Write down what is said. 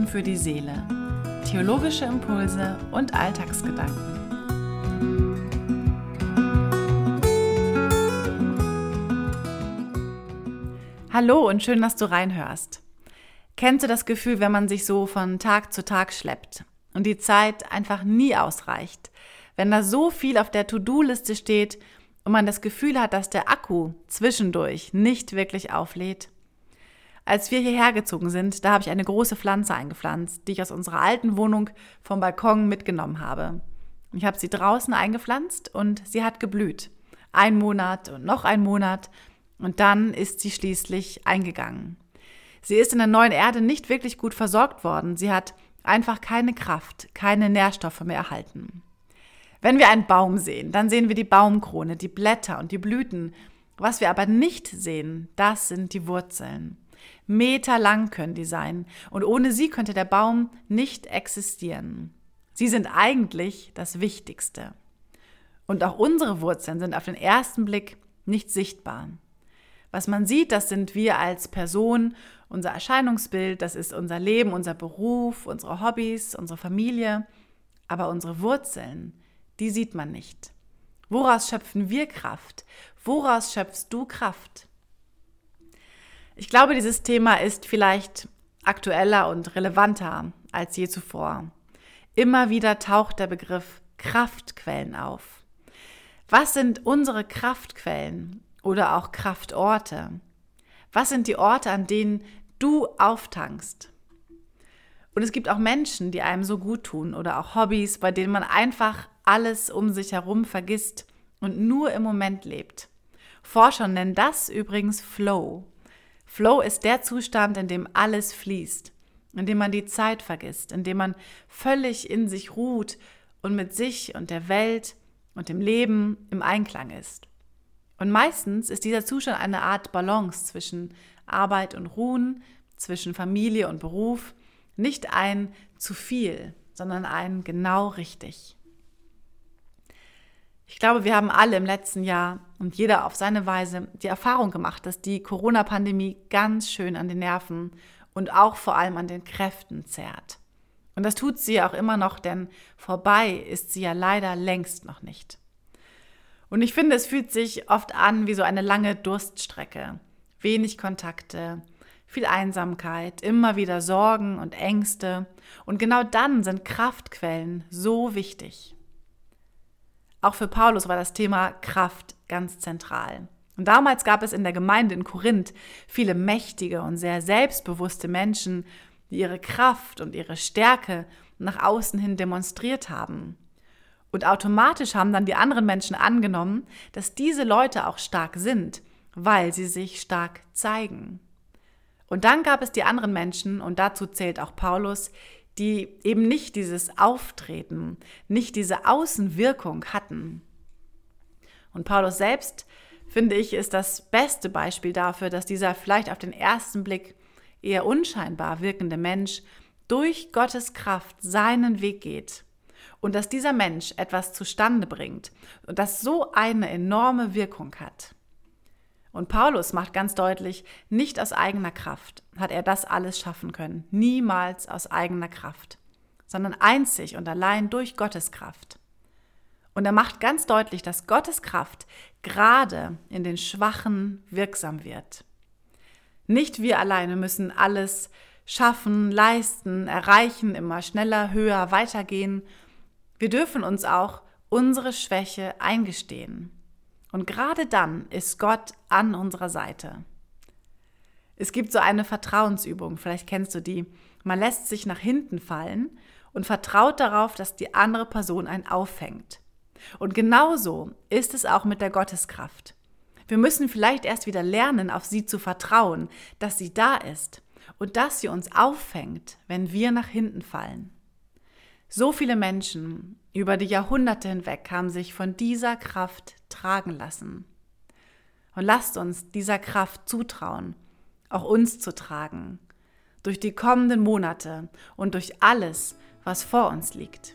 Minuten für die Seele. Theologische Impulse und Alltagsgedanken. Hallo und schön, dass du reinhörst. Kennst du das Gefühl, wenn man sich so von Tag zu Tag schleppt und die Zeit einfach nie ausreicht? Wenn da so viel auf der To-Do-Liste steht und man das Gefühl hat, dass der Akku zwischendurch nicht wirklich auflädt? Als wir hierher gezogen sind, da habe ich eine große Pflanze eingepflanzt, die ich aus unserer alten Wohnung vom Balkon mitgenommen habe. Ich habe sie draußen eingepflanzt und sie hat geblüht. Ein Monat und noch ein Monat und dann ist sie schließlich eingegangen. Sie ist in der neuen Erde nicht wirklich gut versorgt worden. Sie hat einfach keine Kraft, keine Nährstoffe mehr erhalten. Wenn wir einen Baum sehen, dann sehen wir die Baumkrone, die Blätter und die Blüten. Was wir aber nicht sehen, das sind die Wurzeln. Meterlang können die sein und ohne sie könnte der Baum nicht existieren. Sie sind eigentlich das Wichtigste. Und auch unsere Wurzeln sind auf den ersten Blick nicht sichtbar. Was man sieht, das sind wir als Person, unser Erscheinungsbild, das ist unser Leben, unser Beruf, unsere Hobbys, unsere Familie. Aber unsere Wurzeln, die sieht man nicht. Woraus schöpfen wir Kraft? Woraus schöpfst du Kraft? Ich glaube, dieses Thema ist vielleicht aktueller und relevanter als je zuvor. Immer wieder taucht der Begriff Kraftquellen auf. Was sind unsere Kraftquellen oder auch Kraftorte? Was sind die Orte, an denen du auftankst? Und es gibt auch Menschen, die einem so gut tun oder auch Hobbys, bei denen man einfach alles um sich herum vergisst und nur im Moment lebt. Forscher nennen das übrigens Flow. Flow ist der Zustand, in dem alles fließt, in dem man die Zeit vergisst, in dem man völlig in sich ruht und mit sich und der Welt und dem Leben im Einklang ist. Und meistens ist dieser Zustand eine Art Balance zwischen Arbeit und Ruhen, zwischen Familie und Beruf, nicht ein zu viel, sondern ein genau richtig. Ich glaube, wir haben alle im letzten Jahr und jeder auf seine Weise die Erfahrung gemacht, dass die Corona-Pandemie ganz schön an den Nerven und auch vor allem an den Kräften zerrt. Und das tut sie auch immer noch, denn vorbei ist sie ja leider längst noch nicht. Und ich finde, es fühlt sich oft an wie so eine lange Durststrecke. Wenig Kontakte, viel Einsamkeit, immer wieder Sorgen und Ängste. Und genau dann sind Kraftquellen so wichtig. Auch für Paulus war das Thema Kraft ganz zentral. Und damals gab es in der Gemeinde in Korinth viele mächtige und sehr selbstbewusste Menschen, die ihre Kraft und ihre Stärke nach außen hin demonstriert haben. Und automatisch haben dann die anderen Menschen angenommen, dass diese Leute auch stark sind, weil sie sich stark zeigen. Und dann gab es die anderen Menschen, und dazu zählt auch Paulus, die eben nicht dieses Auftreten, nicht diese Außenwirkung hatten. Und Paulus selbst, finde ich, ist das beste Beispiel dafür, dass dieser vielleicht auf den ersten Blick eher unscheinbar wirkende Mensch durch Gottes Kraft seinen Weg geht und dass dieser Mensch etwas zustande bringt und das so eine enorme Wirkung hat. Und Paulus macht ganz deutlich, nicht aus eigener Kraft hat er das alles schaffen können, niemals aus eigener Kraft, sondern einzig und allein durch Gottes Kraft. Und er macht ganz deutlich, dass Gottes Kraft gerade in den Schwachen wirksam wird. Nicht wir alleine müssen alles schaffen, leisten, erreichen, immer schneller, höher, weitergehen. Wir dürfen uns auch unsere Schwäche eingestehen. Und gerade dann ist Gott an unserer Seite. Es gibt so eine Vertrauensübung, vielleicht kennst du die. Man lässt sich nach hinten fallen und vertraut darauf, dass die andere Person einen auffängt. Und genauso ist es auch mit der Gotteskraft. Wir müssen vielleicht erst wieder lernen, auf sie zu vertrauen, dass sie da ist und dass sie uns auffängt, wenn wir nach hinten fallen. So viele Menschen über die Jahrhunderte hinweg haben sich von dieser Kraft tragen lassen. Und lasst uns dieser Kraft zutrauen, auch uns zu tragen, durch die kommenden Monate und durch alles, was vor uns liegt.